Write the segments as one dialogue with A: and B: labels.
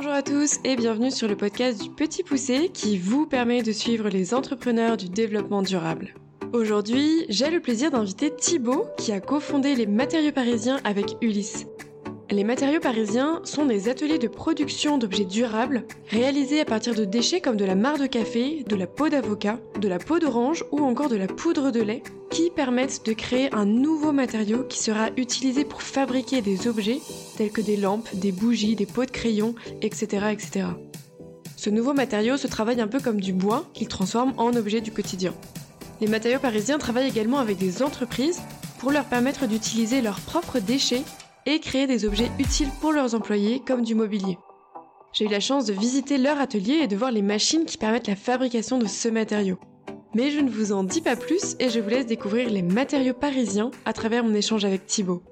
A: Bonjour à tous et bienvenue sur le podcast du Petit Poussé qui vous permet de suivre les entrepreneurs du développement durable. Aujourd'hui, j'ai le plaisir d'inviter Thibaut qui a cofondé les matériaux parisiens avec Ulysse. Les matériaux parisiens sont des ateliers de production d'objets durables réalisés à partir de déchets comme de la mare de café, de la peau d'avocat, de la peau d'orange ou encore de la poudre de lait qui permettent de créer un nouveau matériau qui sera utilisé pour fabriquer des objets tels que des lampes, des bougies, des pots de crayon, etc. etc. Ce nouveau matériau se travaille un peu comme du bois qu'il transforme en objet du quotidien. Les matériaux parisiens travaillent également avec des entreprises pour leur permettre d'utiliser leurs propres déchets et créer des objets utiles pour leurs employés comme du mobilier. J'ai eu la chance de visiter leur atelier et de voir les machines qui permettent la fabrication de ce matériau. Mais je ne vous en dis pas plus et je vous laisse découvrir les matériaux parisiens à travers mon échange avec Thibaut.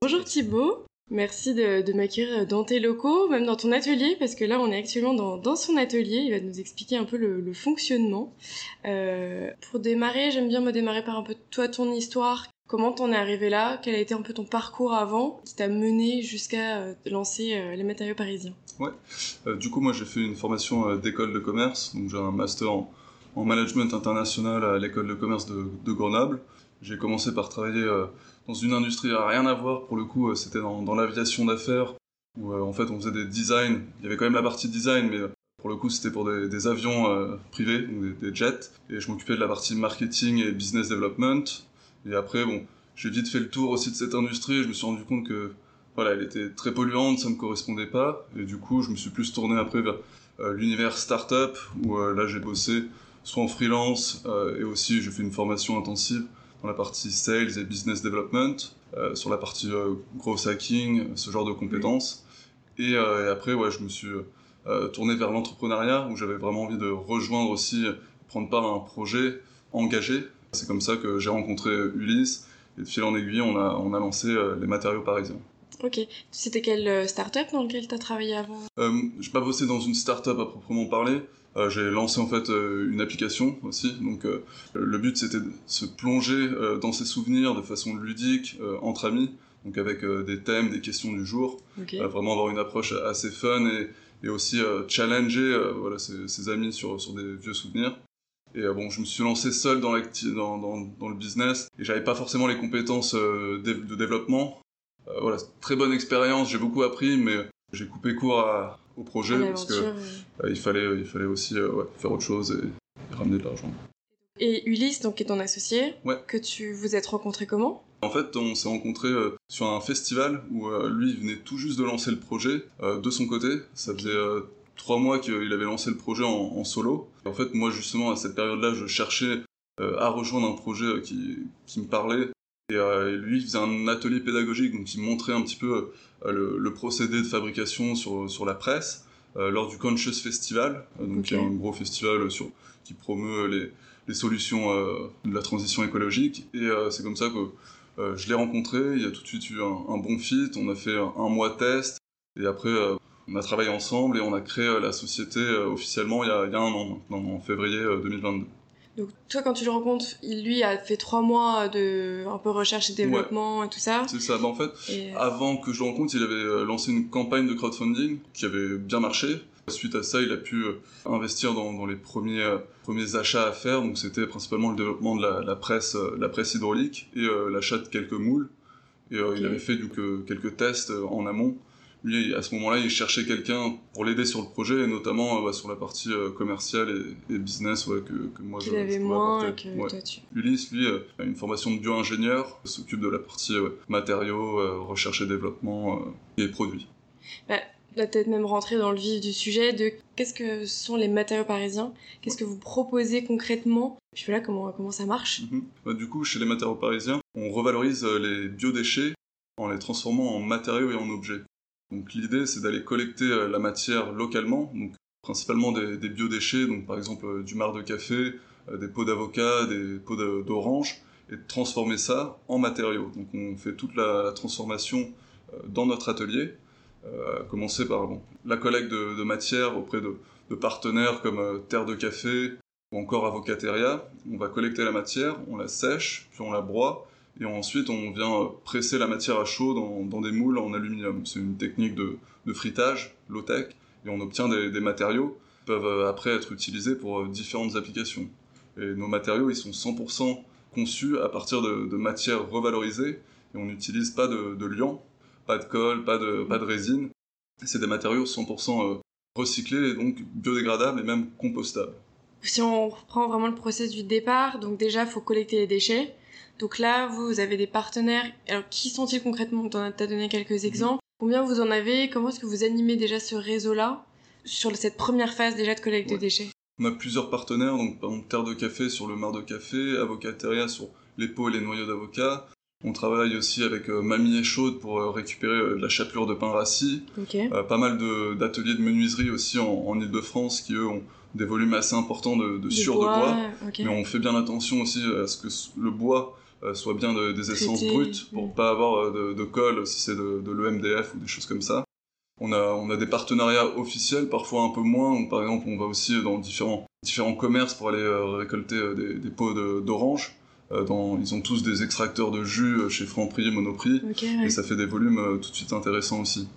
A: Bonjour Thibaut, merci de, m'accueillir dans tes locaux, même dans ton atelier, parce que là on est actuellement dans, son atelier, il va nous expliquer un peu le, fonctionnement. Euh, pour démarrer, j'aime bien me démarrer par un peu toi, ton histoire, Comment t'en es arrivé là? Quel a été un peu ton parcours avant qui t'a mené jusqu'à euh, lancer euh, les matériaux parisiens?
B: Ouais. Euh, du coup, moi, j'ai fait une formation d'école de commerce. Donc, j'ai un master en, management international à l'école de commerce de, Grenoble. J'ai commencé par travailler dans une industrie à rien à voir. Pour le coup, c'était dans, l'aviation d'affaires où en fait on faisait des designs. Il y avait quand même la partie design, mais pour le coup, c'était pour des, avions privés, des, des, jets. Et je m'occupais de la partie marketing et business development. Et après, bon, j'ai vite fait le tour aussi de cette industrie. je me suis rendu compte que voilà, elle était très polluante, ça me correspondait pas. Et du coup, je me suis plus tourné après vers euh, l'univers startup, où euh, là j'ai bossé soit en freelance euh, et aussi j'ai fait une formation intensive dans la partie sales et business development, sur la partie growth hacking, ce genre de compétences. Et, et, après, ouais, je me suis tourné vers l'entrepreneuriat, où j'avais vraiment envie de rejoindre aussi, prendre part à un projet engagé c'est comme ça que j'ai rencontré Ulysse et de fil en aiguille, on a, on a lancé euh, les matériaux parisiens.
A: Ok. C'était quelle euh, start-up dans laquelle tu as travaillé avant?
B: Euh, Je n'ai pas bossé dans une start-up à proprement parler. j'ai lancé en fait une application aussi. Donc le but c'était de se plonger dans ses souvenirs de façon ludique, entre amis, donc avec des thèmes, des questions du jour. vraiment avoir une approche assez fun et, et aussi challenger voilà, ses, ses, amis sur, sur des vieux souvenirs. Et euh, bon, je me suis lancé seul dans, dans, dans, dans le business et j'avais pas forcément les compétences euh, de développement. Euh, voilà, très bonne expérience, j'ai beaucoup appris, mais j'ai coupé court au projet parce que il fallait, il fallait aussi ouais, faire autre chose et, ramener de l'argent.
A: Et Ulysse, donc, est ton associé, que tu vous êtes rencontrés comment?
B: En fait, on s'est rencontrés sur un festival où lui, il venait tout juste de lancer le projet de son côté. Ça faisait trois mois qu'il avait lancé le projet en, solo. en fait, moi, justement, à cette période-là, je cherchais euh, à rejoindre un projet euh, qui, qui me parlait. Euh, et, lui, il faisait un atelier pédagogique, donc il montrait un petit peu le, procédé de fabrication sur, sur la presse lors du Conscious Festival, donc okay. un gros festival sur, qui promeut les, les solutions de la transition écologique. Et c'est comme ça que je l'ai rencontré, il y a tout de suite eu un, un bon fit, on a fait un, un mois test, et après on a travaillé ensemble et on a créé euh, la société euh, officiellement il y, a, il y a un an en février 2022. Euh,
A: Donc toi, quand tu le rencontres, il lui a fait trois mois de un peu recherche et développement et tout ça.
B: C'est ça. Bah, en fait, avant que je le rencontre, il avait lancé une campagne de crowdfunding qui avait bien marché. Suite à ça, il a pu investir dans, dans les premiers premiers achats à faire. Donc c'était principalement le développement de la, la presse la presse hydraulique et l'achat de quelques moules. Et il avait fait donc quelques tests en amont lui, à ce moment-là, il cherchait quelqu'un pour l'aider sur le projet, et notamment euh, bah, sur la partie euh, commerciale et, business ouais, que, que moi
A: je, avait moins que toi tu...
B: Ulysse, lui, euh, a une formation de bio-ingénieur, s'occupe de la partie matériaux, recherche et développement et produits.
A: Bah, là, peut-être même rentrer dans le vif du sujet de qu'est-ce que sont les matériaux parisiens, qu'est-ce que vous proposez concrètement, puis voilà comment, comment ça marche.
B: Mhm. bah, du coup, chez les matériaux parisiens, on revalorise les biodéchets en les transformant en matériaux et en objets. L'idée, c'est d'aller collecter euh, la matière localement, donc principalement des, biodéchets, donc par exemple euh, du marc de café, euh, des pots d'avocat, des pots d'orange, et de transformer ça en matériaux. Donc on fait toute la, transformation dans notre atelier, à commencer par la collecte de, matière auprès de, partenaires comme Terre de Café ou encore Avocateria. On va collecter la matière, on la sèche, puis on la broie, Et ensuite, on vient presser la matière à chaud dans, des moules en aluminium. C'est une technique de, de fritage, low-tech, et on obtient des, matériaux qui peuvent après être utilisés pour différentes applications. Et nos matériaux, ils sont 100% conçus à partir de, de matières revalorisées, et on n'utilise pas de, de liant, pas de colle, pas de, pas de résine. C'est des matériaux 100% recyclés, et donc biodégradables et même compostables.
A: Si on reprend vraiment le process du départ, donc déjà, il faut collecter les déchets. Donc là, vous, avez des partenaires. Alors, qui sont-ils concrètement? Tu as donné quelques mhm. exemples. Combien vous en avez? Comment est-ce que vous animez déjà ce réseau-là? Sur cette première phase déjà de collecte de déchets
B: On a plusieurs partenaires, donc par exemple Terre de Café sur le mar de café, Avocateria sur les pots et les noyaux d'avocat, on travaille aussi avec euh, Mamie et Chaude pour euh, récupérer euh, de la chapelure de pain rassis. pas mal d'ateliers de, menuiserie aussi en, Ile-de-France qui, eux, ont des volumes assez importants de, de de bois. Mais on fait bien attention aussi à ce que le bois soit bien des essences brutes pour ne pas avoir de, colle si c'est de, l'EMDF ou des choses comme ça. On a, on a des partenariats officiels, parfois un peu moins. par exemple, on va aussi dans différents, différents commerces pour aller récolter des, des pots d'orange. Euh, ils ont tous des extracteurs de jus euh, chez Franprix et Monoprix, et ça fait des volumes euh, tout de suite intéressants aussi.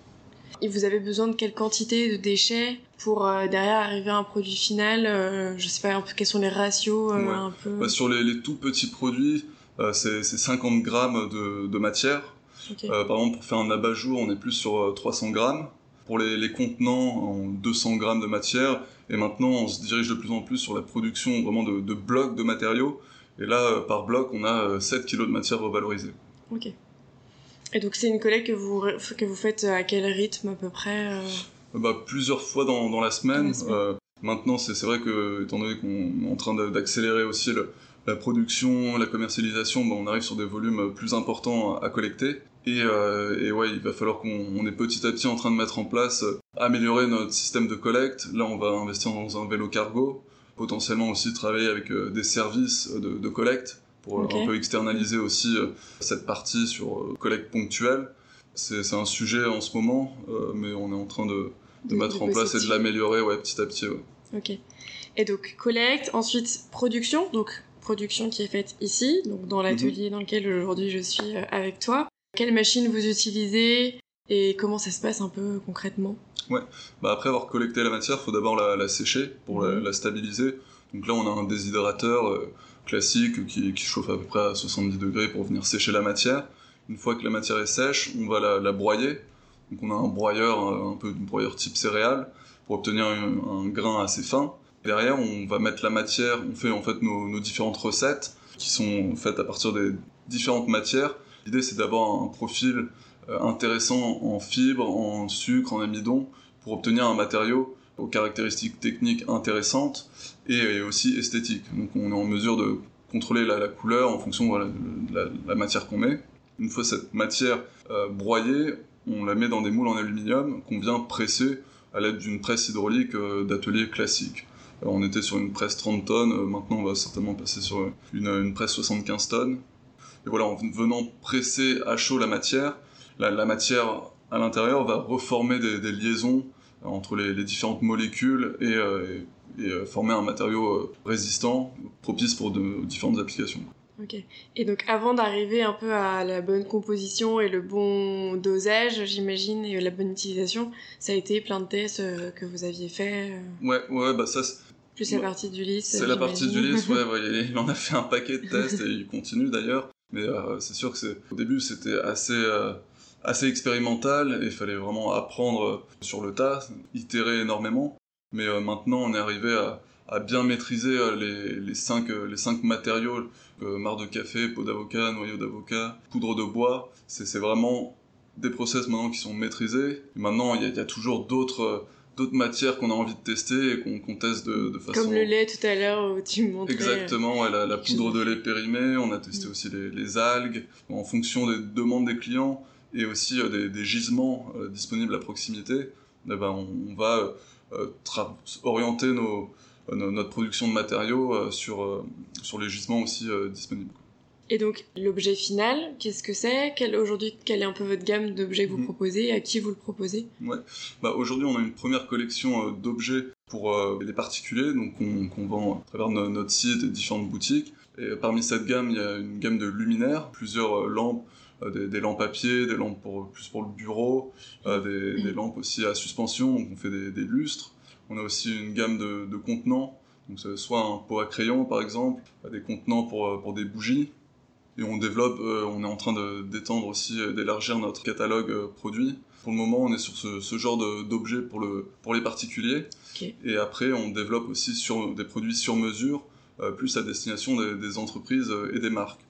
A: Et vous avez besoin de quelle quantité de déchets pour derrière arriver à un produit final Je sais pas quels sont les ratios un peu?
B: Bah, sur les, tout petits produits, c'est 50 grammes de, matière. par exemple, pour faire un abat-jour, on est plus sur 300 grammes. Pour les, contenants, 200 grammes de matière. Et maintenant, on se dirige de plus en plus sur la production vraiment de, de blocs de matériaux et là, euh, par bloc, on a 7 euh, kg de matière revalorisée.
A: Ok. Et donc c'est une collecte que vous, que vous faites à quel rythme à peu près euh?
B: Bah, Plusieurs fois dans, dans la semaine. maintenant, c'est vrai que, étant donné qu'on est en train d'accélérer aussi la production, la commercialisation, bah, on arrive sur des volumes plus importants à, collecter. Et, et, ouais, il va falloir qu'on est petit à petit en train de mettre en place, améliorer notre système de collecte. Là, on va investir dans un vélo cargo potentiellement aussi travailler avec euh, des services de, collecte pour euh, un peu externaliser aussi euh, cette partie sur collecte ponctuelle. C'est un sujet en ce moment, mais on est en train de, de, mettre en place et de l'améliorer ouais, petit à petit.
A: Ok. Et donc collecte, ensuite production, donc production qui est faite ici, donc dans l'atelier mhm. dans lequel aujourd'hui je suis avec toi. Quelle machine vous utilisez et comment ça se passe un peu concrètement?
B: Ouais, bah après avoir collecté la matière, il faut d'abord la, sécher pour mhm. la, stabiliser. Donc là, on a un déshydrateur euh, classique qui, chauffe à peu près à 70 degrés pour venir sécher la matière. Une fois que la matière est sèche, on va la, broyer. Donc on a un broyeur, un, peu un broyeur type céréales, pour obtenir un, grain assez fin. Derrière, on va mettre la matière, on fait en fait nos, différentes recettes qui sont faites à partir des différentes matières. L'idée, c'est d'avoir un profil euh, intéressant en fibres, en sucre, en amidon, pour obtenir un matériau aux caractéristiques techniques intéressantes et, aussi esthétiques. Donc on est en mesure de contrôler la, couleur en fonction de la, matière qu'on met. Une fois cette matière euh, broyée, on la met dans des moules en aluminium qu'on vient presser à l'aide d'une presse hydraulique euh, d'atelier classique. On était sur une presse 30 tonnes, maintenant on va certainement passer sur une, une presse 75 tonnes. Et voilà, en venant presser à chaud la matière, la, matière à l'intérieur va reformer des, liaisons entre les, différentes molécules et, euh, euh, former un matériau euh, résistant, propice pour de, différentes applications.
A: Ok. Et donc avant d'arriver un peu à la bonne composition et le bon dosage, j'imagine, et la bonne utilisation, ça a été plein de tests que vous aviez fait.
B: Ouais, ouais, bah ça.
A: Plus la partie.
B: C'est la partie du lys, ouais, ouais, il en a fait un paquet de tests et il continue d'ailleurs. Mais c'est sûr que au début c'était assez assez expérimental et il fallait vraiment apprendre sur le tas, itérer énormément. Mais euh, maintenant, on est arrivé à, à bien maîtriser euh, les, les, cinq, euh, les cinq matériaux, marc de café, peau d'avocat, noyau d'avocat, poudre de bois. C'est vraiment des process maintenant qui sont maîtrisés. Et maintenant, il y, y, a toujours d'autres d'autres matières qu'on a envie de tester et qu'on teste de, de, façon...
A: Comme le lait tout à l'heure où tu me montrais...
B: Exactement, ouais, la, la, poudre de lait périmé, on a testé mm. aussi les, les, algues, en fonction des demandes des clients et aussi euh, des, gisements euh, disponibles à proximité, eh ben, on, va euh, orienter nos, notre production de matériaux sur, sur les gisements aussi disponibles.
A: Et donc l'objet final, qu'est-ce que c'est? Aujourd'hui, quelle est un peu votre gamme d'objets que vous mhm. proposez? À qui vous le proposez?
B: Ouais. bah, Aujourd'hui, on a une première collection d'objets pour les particuliers, donc qu'on vend à travers notre site et différentes boutiques. Et parmi cette gamme, il y a une gamme de luminaires, plusieurs lampes, des, lampes à pied, des lampes pour, plus pour le bureau, des, des, lampes aussi à suspension, donc on fait des, lustres. On a aussi une gamme de, de contenants, donc soit un pot à crayon par exemple, des contenants pour, pour des bougies, et on développe, euh, on est en train d'étendre aussi, euh, d'élargir notre catalogue euh, produit. Pour le moment, on est sur ce, ce genre d'objets pour, le, pour les particuliers. Et après, on développe aussi sur, des produits sur mesure, plus à destination des, des, entreprises et des marques.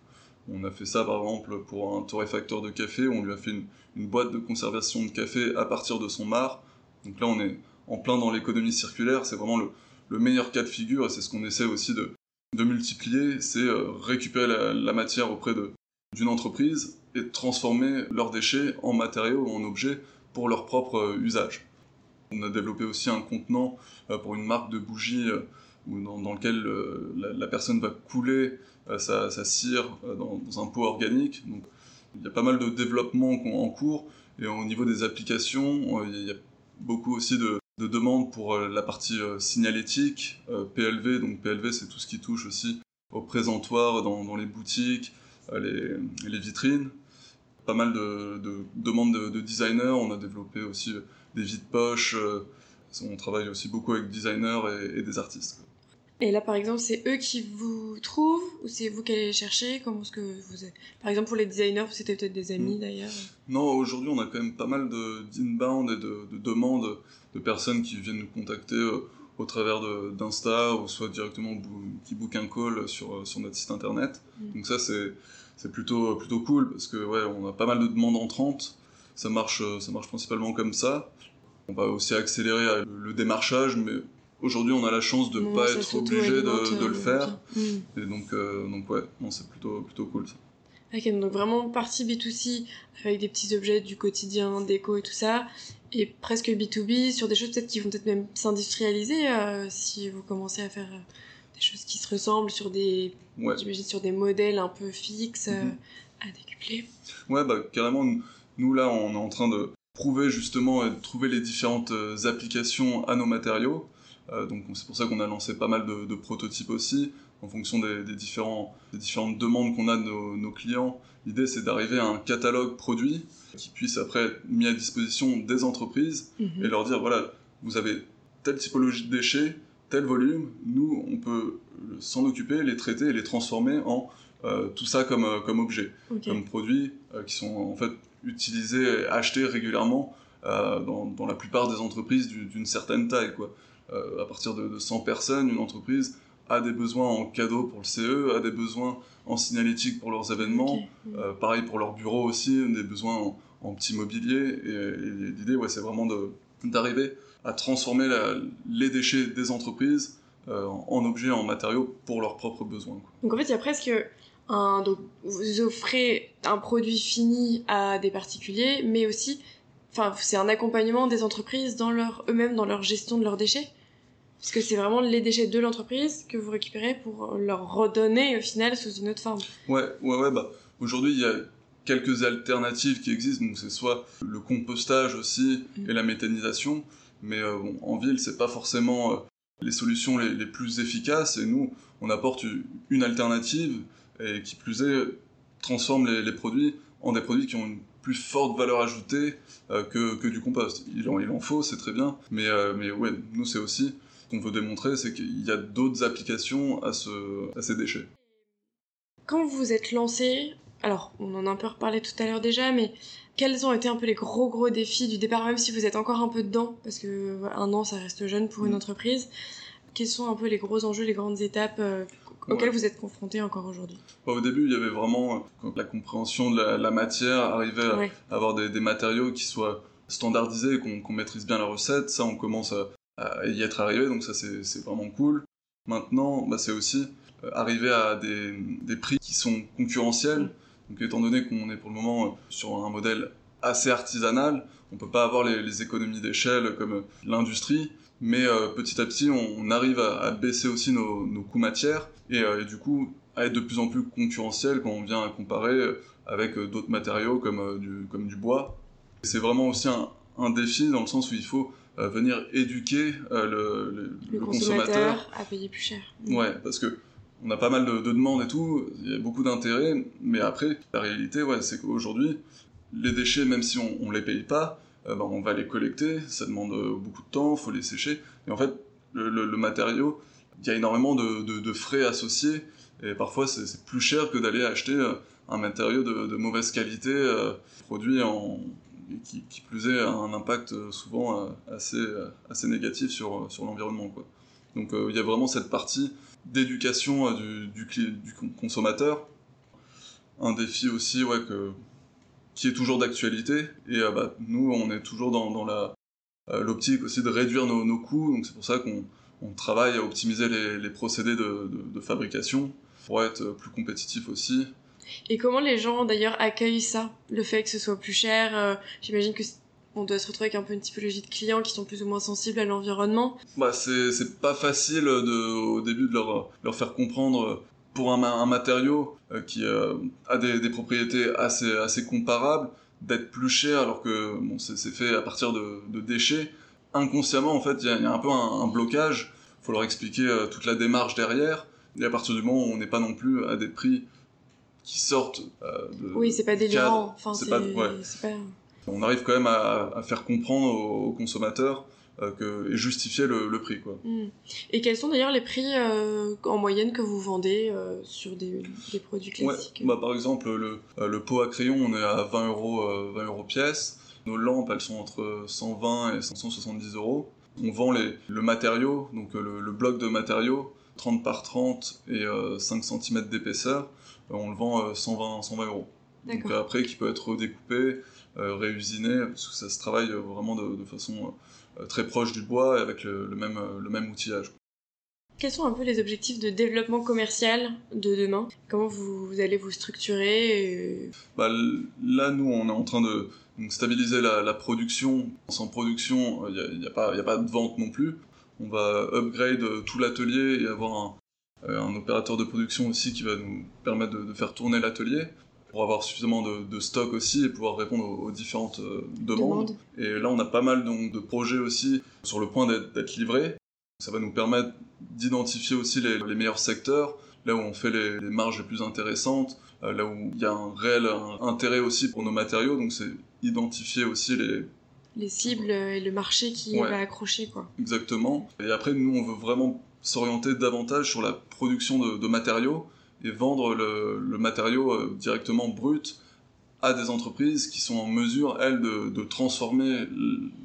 B: On a fait ça par exemple pour un torréfacteur de café, on lui a fait une, une boîte de conservation de café à partir de son mar. Donc là, on est en plein dans l'économie circulaire, c'est vraiment le, le meilleur cas de figure et c'est ce qu'on essaie aussi de, de multiplier, c'est euh, récupérer la, matière auprès d'une entreprise et transformer leurs déchets en matériaux ou en objets pour leur propre euh, usage. On a développé aussi un contenant euh, pour une marque de bougies dans, lequel la, personne va couler sa, cire dans, un pot organique. Donc, il y a pas mal de développement en cours et au niveau des applications, il y a beaucoup aussi de, de demande pour euh, la partie euh, signalétique, euh, PLV. Donc PLV, c'est tout ce qui touche aussi au présentoir dans, les boutiques, les, vitrines. Pas mal de, demandes de, designers. On a développé aussi des vides-poches. on travaille aussi beaucoup avec des designers et des artistes.
A: Et là, par exemple, c'est eux qui vous trouvent ou c'est vous qui allez les chercher? Comment est-ce que vous êtes... Par exemple, pour les designers, c'était peut-être des amis hmm. d'ailleurs
B: Non, aujourd'hui, on a quand même pas mal d'inbound et de, demandes de personnes qui viennent nous contacter euh, au travers d'Insta ou soit directement qui book un call sur, euh, sur notre site internet. Hmm. Donc ça, c'est plutôt, plutôt cool parce que ouais, on a pas mal de demandes entrantes. Ça marche, ça marche principalement comme ça. On va aussi accélérer le démarchage, mais aujourd'hui on a la chance de ne pas être obligé de, de, le faire. Mm. Et donc, euh, donc ouais, c'est plutôt, plutôt cool ça.
A: Ok, donc vraiment partie B2C avec des petits objets du quotidien, déco et tout ça, et presque B2B sur des choses peut-être qui vont peut-être même s'industrialiser euh, si vous commencez à faire euh, des choses qui se ressemblent sur des, j'imagine sur des modèles un peu fixes mm-hmm. à décupler.
B: Ouais, bah carrément, nous là on est en train de prouver justement et de trouver les différentes applications à nos matériaux. Euh, donc c'est pour ça qu'on a lancé pas mal de, prototypes aussi, en fonction des, différents, des différentes demandes qu'on a de nos, clients. L'idée c'est d'arriver à un catalogue produit qui puisse après être mis à disposition des entreprises mhm. et leur dire voilà, vous avez telle typologie de déchets, tel volume, nous on peut s'en occuper, les traiter et les transformer en euh, tout ça comme, euh, comme objet, comme produits qui sont en fait utilisés, achetés régulièrement dans, dans, la plupart des entreprises d'une certaine taille. Quoi. Euh, à partir de, 100 personnes, une entreprise a des besoins en cadeaux pour le CE, a des besoins en signalétique pour leurs événements, euh, pareil pour leur bureau aussi, des besoins en, petit mobilier. Et, l'idée, ouais, c'est vraiment d'arriver à transformer les déchets des entreprises euh, en objets, en matériaux pour leurs propres besoins.
A: Donc en fait, il y a presque un... Donc, vous offrez un produit fini à des particuliers, mais aussi enfin c'est un accompagnement des entreprises dans leur eux-mêmes dans leur gestion de leurs déchets parce que c'est vraiment les déchets de l'entreprise que vous récupérez pour leur redonner au final sous une autre forme.
B: Ouais, ouais, ouais. Bah, aujourd'hui, il y a quelques alternatives qui existent. Donc, c'est soit le compostage aussi mm. et la méthanisation. Mais euh, bon, en ville, c'est pas forcément euh, les solutions les, les, plus efficaces. Et nous, on apporte une alternative et qui plus est, transforme les, les produits en des produits qui ont une plus forte valeur ajoutée euh, que, que, du compost. Il en, il en faut, c'est très bien, mais, euh, mais ouais, nous c'est aussi qu'on veut démontrer, c'est qu'il y a d'autres applications à, ce, à ces déchets.
A: Quand vous vous êtes lancé, alors on en a un peu reparlé tout à l'heure déjà, mais quels ont été un peu les gros gros défis du départ, même si vous êtes encore un peu dedans, parce que un an ça reste jeune pour une mm. entreprise. Quels sont un peu les gros enjeux, les grandes étapes euh, auquel vous êtes confronté encore aujourd'hui?
B: Au début, il y avait vraiment la compréhension de la, matière, arriver à avoir des, matériaux qui soient standardisés, qu'on maîtrise bien la recette. Ça, on commence à, y être arrivé, donc ça, c'est vraiment cool. Maintenant, bah, c'est aussi euh, arriver à des, prix qui sont concurrentiels. Donc, étant donné qu'on est pour le moment euh, sur un modèle assez artisanal, on peut pas avoir les économies d'échelle comme l'industrie mais euh, petit à petit on, arrive à, baisser aussi nos, coûts matières euh, et, du coup à être de plus en plus concurrentiel quand on vient à comparer euh, avec d'autres matériaux comme, du, comme du bois. C'est vraiment aussi un, défi dans le sens où il faut venir éduquer le,
A: le, consommateur, à payer plus cher.
B: Ouais, parce que on a pas mal de, demandes et tout, il y a beaucoup d'intérêt, mais après, la réalité, ouais, c'est qu'aujourd'hui, les déchets, même si on, ne les paye pas, euh, ben, on va les collecter, ça demande euh, beaucoup de temps, faut les sécher, et en fait, le, matériau, il y a énormément de, frais associés, et parfois c'est plus cher que d'aller acheter euh, un matériau de, mauvaise qualité, produit en, qui, qui, plus est a un impact souvent assez, assez négatif sur, sur l'environnement. Donc il y a vraiment cette partie d'éducation du, consommateur. Un défi aussi ouais, que, qui est toujours d'actualité. Et euh, bah, nous, on est toujours dans, la, euh, l'optique aussi de réduire nos, coûts. Donc c'est pour ça qu'on on travaille à optimiser les, les procédés de, de, fabrication pour être plus compétitif aussi.
A: Et comment les gens d'ailleurs accueillent ça, le fait que ce soit plus cher euh, J'imagine que on doit se retrouver avec un peu une typologie de clients qui sont plus ou moins sensibles à l'environnement.
B: Bah c'est pas facile au début de leur, leur faire comprendre pour un, matériau euh, qui euh, a des, propriétés assez, assez comparables, d'être plus cher alors que bon, c'est fait à partir de, de déchets. Inconsciemment, en fait, il y, a un peu un, un blocage. Il faut leur expliquer euh, toute la démarche derrière. Et à partir du moment où on n'est pas non plus à des prix qui sortent de.
A: Oui, c'est pas délirant. Enfin, c'est pas, ouais. pas
B: on arrive quand même à, faire comprendre aux, consommateurs euh, que, et justifier le, prix. Quoi.
A: Hmm. Et quels sont d'ailleurs les prix euh, en moyenne que vous vendez euh, sur des, produits classiques?
B: bah, Par exemple, le, le, pot à crayon, on est à 20 euros, 20 euros pièce. Nos lampes, elles sont entre 120 et 170 euros. On vend les, le matériau, donc le, bloc de matériaux, 30 par 30 et 5 cm d'épaisseur. on le vend 120, 120 euros. Donc après, qui peut être découpé, euh, réusiné, parce que ça se travaille vraiment de, façon euh, très proche du bois et avec le, même, le même outillage.
A: Quels sont un peu les objectifs de développement commercial de demain? Comment vous, allez vous structurer
B: bah, Là, nous, on est en train de stabiliser la, production. Sans production, il n'y a, a, pas, a pas de vente non plus. On va upgrade tout l'atelier et avoir un, euh, un, opérateur de production aussi qui va nous permettre de faire tourner l'atelier pour avoir suffisamment de, stock aussi et pouvoir répondre aux, différentes euh, demandes. Et là, on a pas mal donc, de projets aussi sur le point d'être livrés. Ça va nous permettre d'identifier aussi les, meilleurs secteurs, là où on fait les, marges les plus intéressantes, euh, là où il y a un réel intérêt aussi pour nos matériaux. Donc c'est identifier aussi les,
A: les cibles et le marché qui va accrocher quoi.
B: Exactement. Et après nous on veut vraiment s'orienter davantage sur la production de, de matériaux et vendre le, le matériau euh, directement brut à des entreprises qui sont en mesure, elles, de, de transformer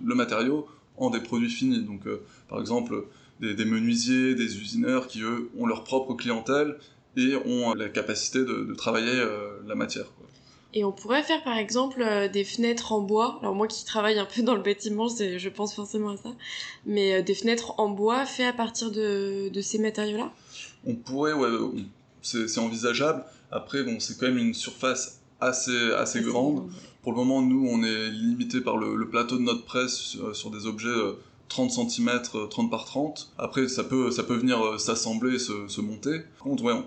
B: le matériau en des produits finis. Donc, euh, par exemple, des, des, menuisiers, des usineurs qui, eux, ont leur propre clientèle et ont la capacité de, de travailler euh, la matière.
A: Et on pourrait faire par exemple des fenêtres en bois. Alors moi qui travaille un peu dans le bâtiment, je pense forcément à ça. Mais des fenêtres en bois faites à partir de, de ces matériaux-là?
B: On pourrait, ouais, c'est envisageable. Après, bon, c'est quand même une surface assez, assez grande. Pour le moment, nous, on est limité par le, plateau de notre presse euh, sur, des objets 30 cm, 30 par 30. Après, ça peut, ça peut venir euh, s'assembler, se, se, monter. Par contre, ouais, on,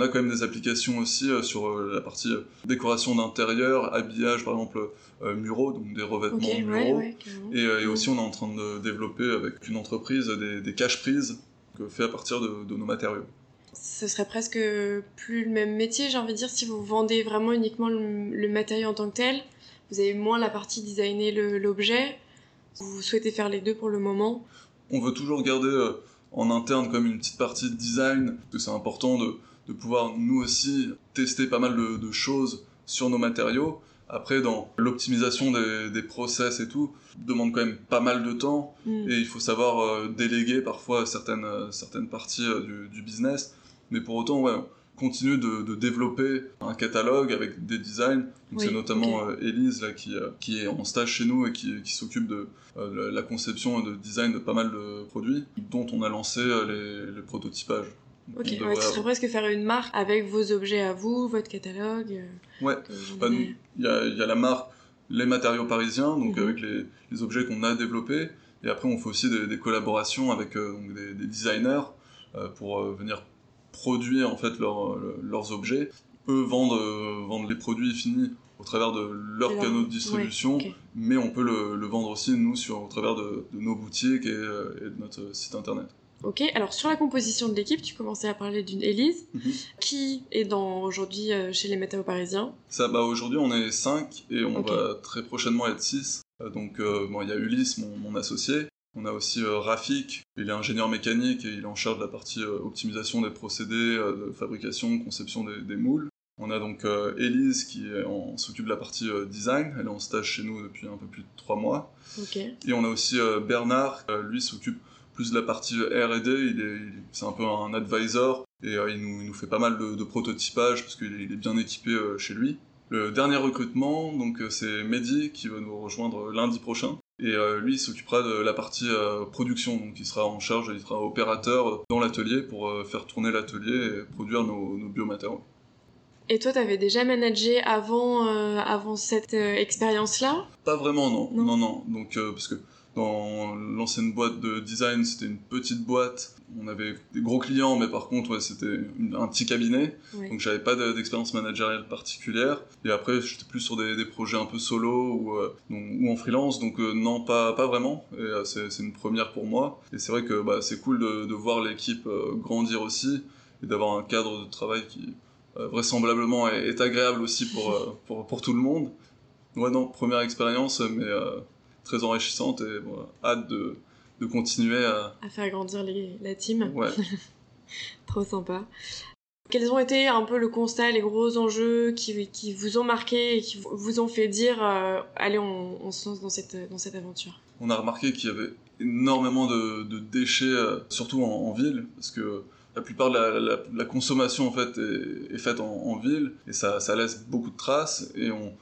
B: a quand même des applications aussi euh, sur la partie décoration d'intérieur, habillage, par exemple, muraux, donc des revêtements muraux. et, aussi, on est en train de développer avec une entreprise des, des caches-prises fait à partir de, de nos matériaux
A: ce serait presque plus le même métier, j'ai envie de dire, si vous vendez vraiment uniquement le, matériau en tant que tel. Vous avez moins la partie designer l'objet. Vous souhaitez faire les deux pour le moment
B: On veut toujours garder euh, en interne comme une petite partie de design, que c'est important de, de, pouvoir nous aussi tester pas mal de, de choses sur nos matériaux. Après, dans l'optimisation des, des, process et tout, demande quand même pas mal de temps mm. et il faut savoir euh, déléguer parfois certaines, euh, certaines parties du, du, business mais pour autant, ouais, continue de, de, développer un catalogue avec des designs. Donc c'est notamment euh, Elise là, qui, euh, qui est en stage chez nous et qui, qui s'occupe de euh, la conception et de design de pas mal de produits dont on a lancé les, les prototypages.
A: Ok, tu serais presque faire une marque avec vos objets à vous, votre catalogue.
B: Ouais, bah, il y, a, y a la marque Les Matériaux Parisiens, donc mhm. avec les, les objets qu'on a développés. Et après, on fait aussi des, des collaborations avec donc des, des, designers pour venir produire en fait leurs objets eux vendent, vendent les produits finis au travers de leurs canaux de distribution, mais on peut le, vendre aussi, nous, sur, au travers de, nos boutiques et, de notre site internet.
A: Ok, alors sur la composition de l'équipe, tu commençais à parler d'une Élise, mhm. qui est dans aujourd'hui chez les météo parisiens?
B: Ça, bah aujourd'hui on est 5 et on va très prochainement être 6. donc bon, il y a Ulysse, mon, mon associé, on a aussi euh, Rafik, il est ingénieur mécanique et il est en charge de la partie euh, optimisation des procédés, euh, de fabrication, conception des, moules. On a donc Elise qui s'occupe de la partie design, elle est en stage chez nous depuis un peu plus de trois mois. Et on a aussi Bernard, lui s'occupe plus de la partie R&D, c'est un peu un advisor et il, nous, fait pas mal de, prototypage parce qu'il est, bien équipé chez lui. Le dernier recrutement, donc c'est Mehdi qui va nous rejoindre lundi prochain. Et euh, lui, il s'occupera de la partie euh, production, donc il sera en charge, il sera opérateur dans l'atelier pour euh, faire tourner l'atelier et produire nos, nos biomatériaux.
A: Et toi, tu avais déjà managé avant, avant cette expérience-là?
B: Pas vraiment, non. Non, non. Donc, parce que dans l'ancienne boîte de design, c'était une petite boîte. On avait des gros clients, mais par contre, ouais, c'était un petit cabinet. Donc, j'avais pas d'expérience managériale particulière. Et après, j'étais plus sur des, projets un peu solo ou, euh, ou en freelance. Donc, euh, non, pas, pas vraiment. Et euh, c'est une première pour moi. Et c'est vrai que bah, c'est cool de, de voir l'équipe grandir aussi et d'avoir un cadre de travail qui, vraisemblablement, est, est, agréable aussi pour, pour, pour, tout le monde. Ouais, non, première expérience, mais très enrichissante et hâte de, de continuer à...
A: à faire grandir les, la team.
B: Ouais.
A: Trop sympa. Quels ont été un peu le constat, les gros enjeux qui, qui vous ont marqué et qui vous ont fait dire euh, allez, on, se lance dans cette, dans cette aventure?
B: On a remarqué qu'il y avait énormément de, de déchets, euh, surtout en, ville, parce que la plupart de la, la, consommation en fait est, est faite en, en, ville et ça, ça laisse beaucoup de traces et on,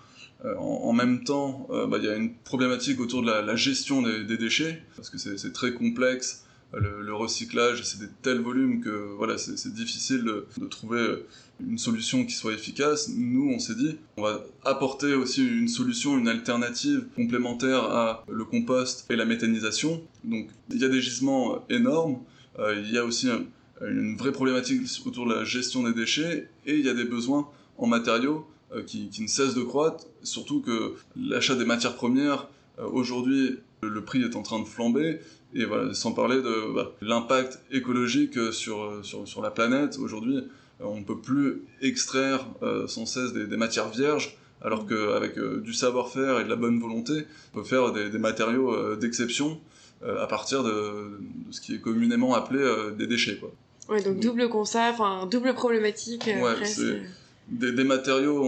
B: euh, en, même temps, euh, bah, il y a une problématique autour de la, gestion des, déchets, parce que c'est très complexe. Le, recyclage, c'est des tels volumes que voilà, c'est difficile de, trouver une solution qui soit efficace. Nous, on s'est dit, on va apporter aussi une solution, une alternative complémentaire à le compost et la méthanisation. Donc, il y a des gisements énormes. Euh, il y a aussi une vraie problématique autour de la gestion des déchets et il y a des besoins en matériaux euh, qui, qui, ne cesse de croître, surtout que l'achat des matières premières, euh, aujourd'hui, le prix est en train de flamber, et voilà, sans parler de bah, l'impact écologique sur, sur, sur, la planète. Aujourd'hui, on ne peut plus extraire euh, sans cesse des, des, matières vierges, alors qu'avec du savoir-faire et de la bonne volonté, on peut faire des, des matériaux d'exception à partir de, de, ce qui est communément appelé des déchets. Quoi.
A: Ouais, donc, double constat, enfin double problématique.
B: ouais, des, des matériaux,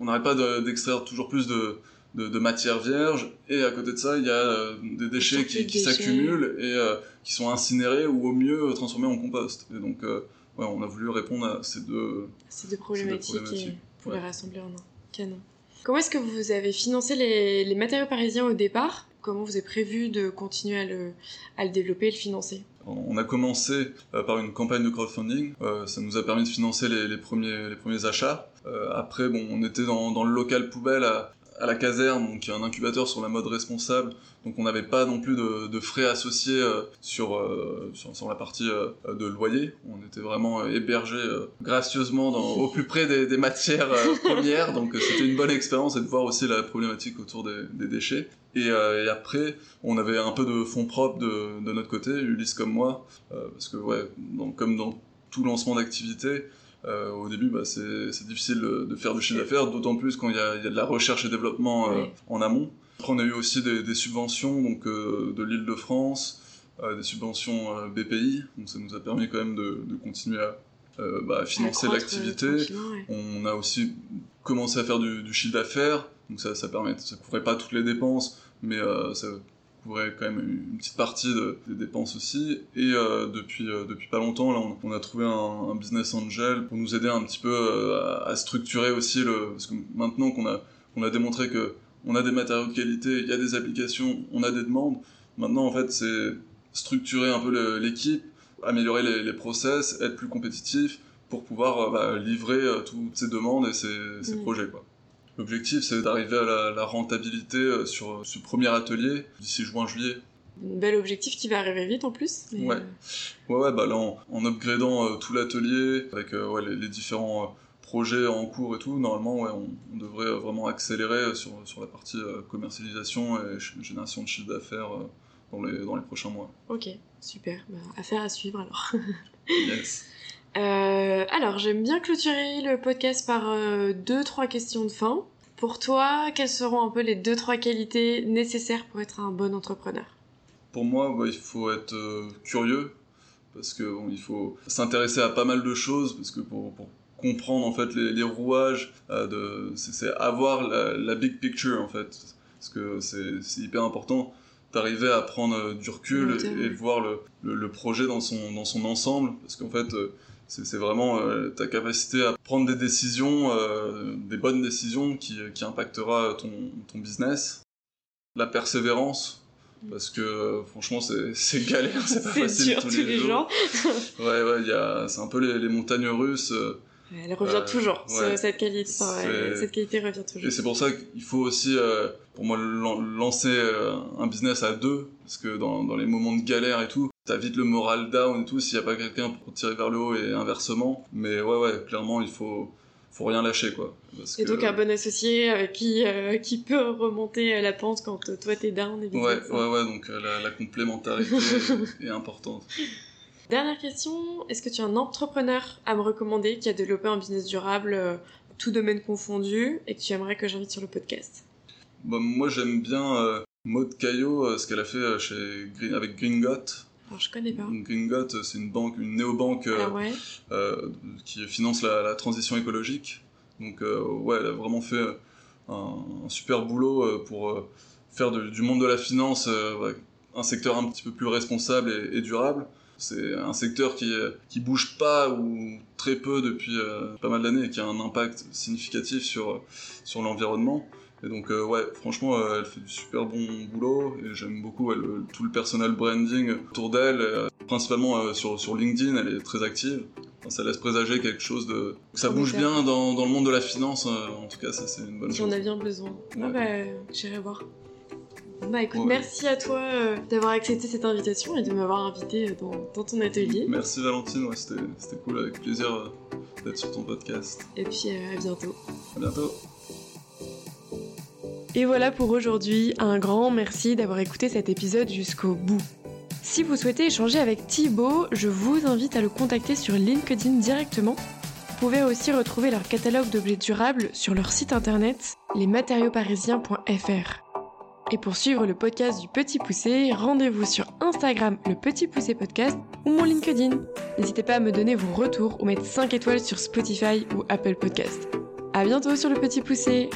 B: on n'arrête pas d'extraire toujours plus de, de, de, matière vierge, et à côté de ça, il y a euh, des déchets qui, qui s'accumulent et euh, qui sont incinérés ou au mieux transformés en compost. Et donc, euh, ouais, on a voulu répondre à ces deux,
A: ces deux problématiques, ces deux problématiques. et pour les rassembler en un. Canon. Comment est-ce que vous avez financé les, les matériaux parisiens au départ? Comment vous avez prévu de continuer à le, à le développer et le financer?
B: On a commencé euh, par une campagne de crowdfunding. Euh, ça nous a permis de financer les, premiers, achats. Euh, après, on était dans, le local poubelle à, la caserne, donc y a un incubateur sur la mode responsable, donc on n'avait pas non plus de, de frais associés euh, sur, euh, sur, sur, la partie euh, de loyer. On était vraiment hébergé gracieusement dans, au plus près des, des matières premières, donc c'était une bonne expérience et de voir aussi la problématique autour des, des déchets. Et, et, après, on avait un peu de fonds propres de, de notre côté, Ulysse comme moi, parce que ouais, comme dans tout lancement d'activité, euh, au début, bah, c'est difficile de, faire du chiffre d'affaires, d'autant plus quand il y, y a, de la recherche et développement en amont. Après, on a eu aussi des, des subventions donc, euh, de l'île de France, euh, des subventions BPI, donc ça nous a permis quand même de, de continuer à bah, financer l'activité. On a aussi commencé à faire du, du chiffre d'affaires, donc ça, ça permet, ça couvrait pas toutes les dépenses, mais ça couvrait quand même une petite partie des dépenses aussi. Et euh, depuis, euh, depuis pas longtemps, là, on, a trouvé un, business angel pour nous aider un petit peu euh, à, structurer aussi le. Parce que maintenant qu'on a, on a démontré que on a des matériaux de qualité, il y a des applications, on a des demandes. Maintenant, en fait, c'est structurer un peu l'équipe, améliorer les, process, être plus compétitif pour pouvoir bah, livrer toutes ces demandes et ces, ces mmh. projets. Quoi. L'objectif, c'est d'arriver à la, rentabilité euh, sur ce premier atelier d'ici juin-juillet.
A: Un bel objectif qui va arriver vite en plus.
B: Ouais. ouais. ouais, bah là, en, upgradant euh, tout l'atelier avec euh, ouais, les, différents projets en cours et tout, normalement, ouais, on, devrait vraiment accélérer sur, sur la partie commercialisation et génération de chiffre d'affaires dans, les, dans les prochains mois.
A: Ok, super. Bah, affaire à suivre alors.
B: yes.
A: alors, j'aime bien clôturer le podcast par deux, trois questions de fin. Pour toi, quelles seront un peu les deux, trois qualités nécessaires pour être un bon entrepreneur?
B: Pour moi, bah, il faut être curieux, parce que il faut s'intéresser à pas mal de choses parce que pour, comprendre en fait les, rouages euh, de c'est avoir la, big picture en fait. Parce que c'est hyper important d'arriver à prendre euh, du recul et, voir le, le, projet dans son dans son ensemble. Parce qu'en fait euh, c'est vraiment ta capacité à prendre des décisions des bonnes décisions qui, qui impactera ton, ton business. La persévérance. Parce que franchement c'est galère, c'est pas facile tous, les, les jours. ouais ouais, c'est un peu les, montagnes russes. Euh,
A: elle revient euh, toujours, cette qualité, cette qualité revient toujours.
B: Et c'est pour ça qu'il faut aussi, euh, pour moi, lancer un business à deux, parce que dans, dans les moments de galère et tout, t'as vite le moral down et tout s'il y a pas quelqu'un pour tirer vers le haut et inversement. Mais ouais ouais, clairement il faut faut rien lâcher quoi.
A: et donc un bon associé euh, qui euh, qui peut remonter la pente quand toi t'es down
B: évidemment. Ouais ouais ouais donc euh, la, la, complémentarité est, importante.
A: Dernière question, est-ce que tu as un entrepreneur à me recommander qui a développé un business durable, tout domaine confondu, et que tu aimerais que j'invite sur le podcast?
B: Bah, Moi j'aime bien Maud Caillot, ce qu'elle a fait chez avec Gringot.
A: Alors, je connais pas.
B: Gringot, c'est une banque, une néobanque euh, ah euh, qui finance la, transition écologique. Donc, euh, ouais, elle a vraiment fait un, super boulot pour faire du monde de la finance un secteur un petit peu plus responsable et, durable. C'est un secteur qui, qui bouge pas ou très peu depuis pas mal d'années et qui a un impact significatif sur, sur l'environnement. Et donc, euh, ouais, franchement, euh, elle fait du super bon boulot et j'aime beaucoup tout le personal branding autour d'elle, euh, principalement sur, sur LinkedIn, elle est très active. ça laisse présager quelque chose de. Ça bouge bien dans, dans, le monde de la finance, en tout cas, ça c'est une bonne chose.
A: J'en ai bien besoin. Ah bah, j'irai voir. Bah écoute, merci à toi d'avoir accepté cette invitation et de m'avoir invité dans, dans, ton atelier.
B: Merci Valentine, ouais, c'était cool, avec plaisir d'être sur ton podcast.
A: Et puis à bientôt.
B: À bientôt.
A: Et voilà pour aujourd'hui, un grand merci d'avoir écouté cet épisode jusqu'au bout. Si vous souhaitez échanger avec Thibaut, je vous invite à le contacter sur LinkedIn directement. Vous pouvez aussi retrouver leur catalogue d'objets durables sur leur site internet lesmatériauxparisiens.fr. Et pour suivre le podcast du Petit Poussé, rendez-vous sur Instagram le Petit Poussé Podcast ou mon LinkedIn. N'hésitez pas à me donner vos retours ou mettre 5 étoiles sur Spotify ou Apple Podcast. A bientôt sur le Petit Poussé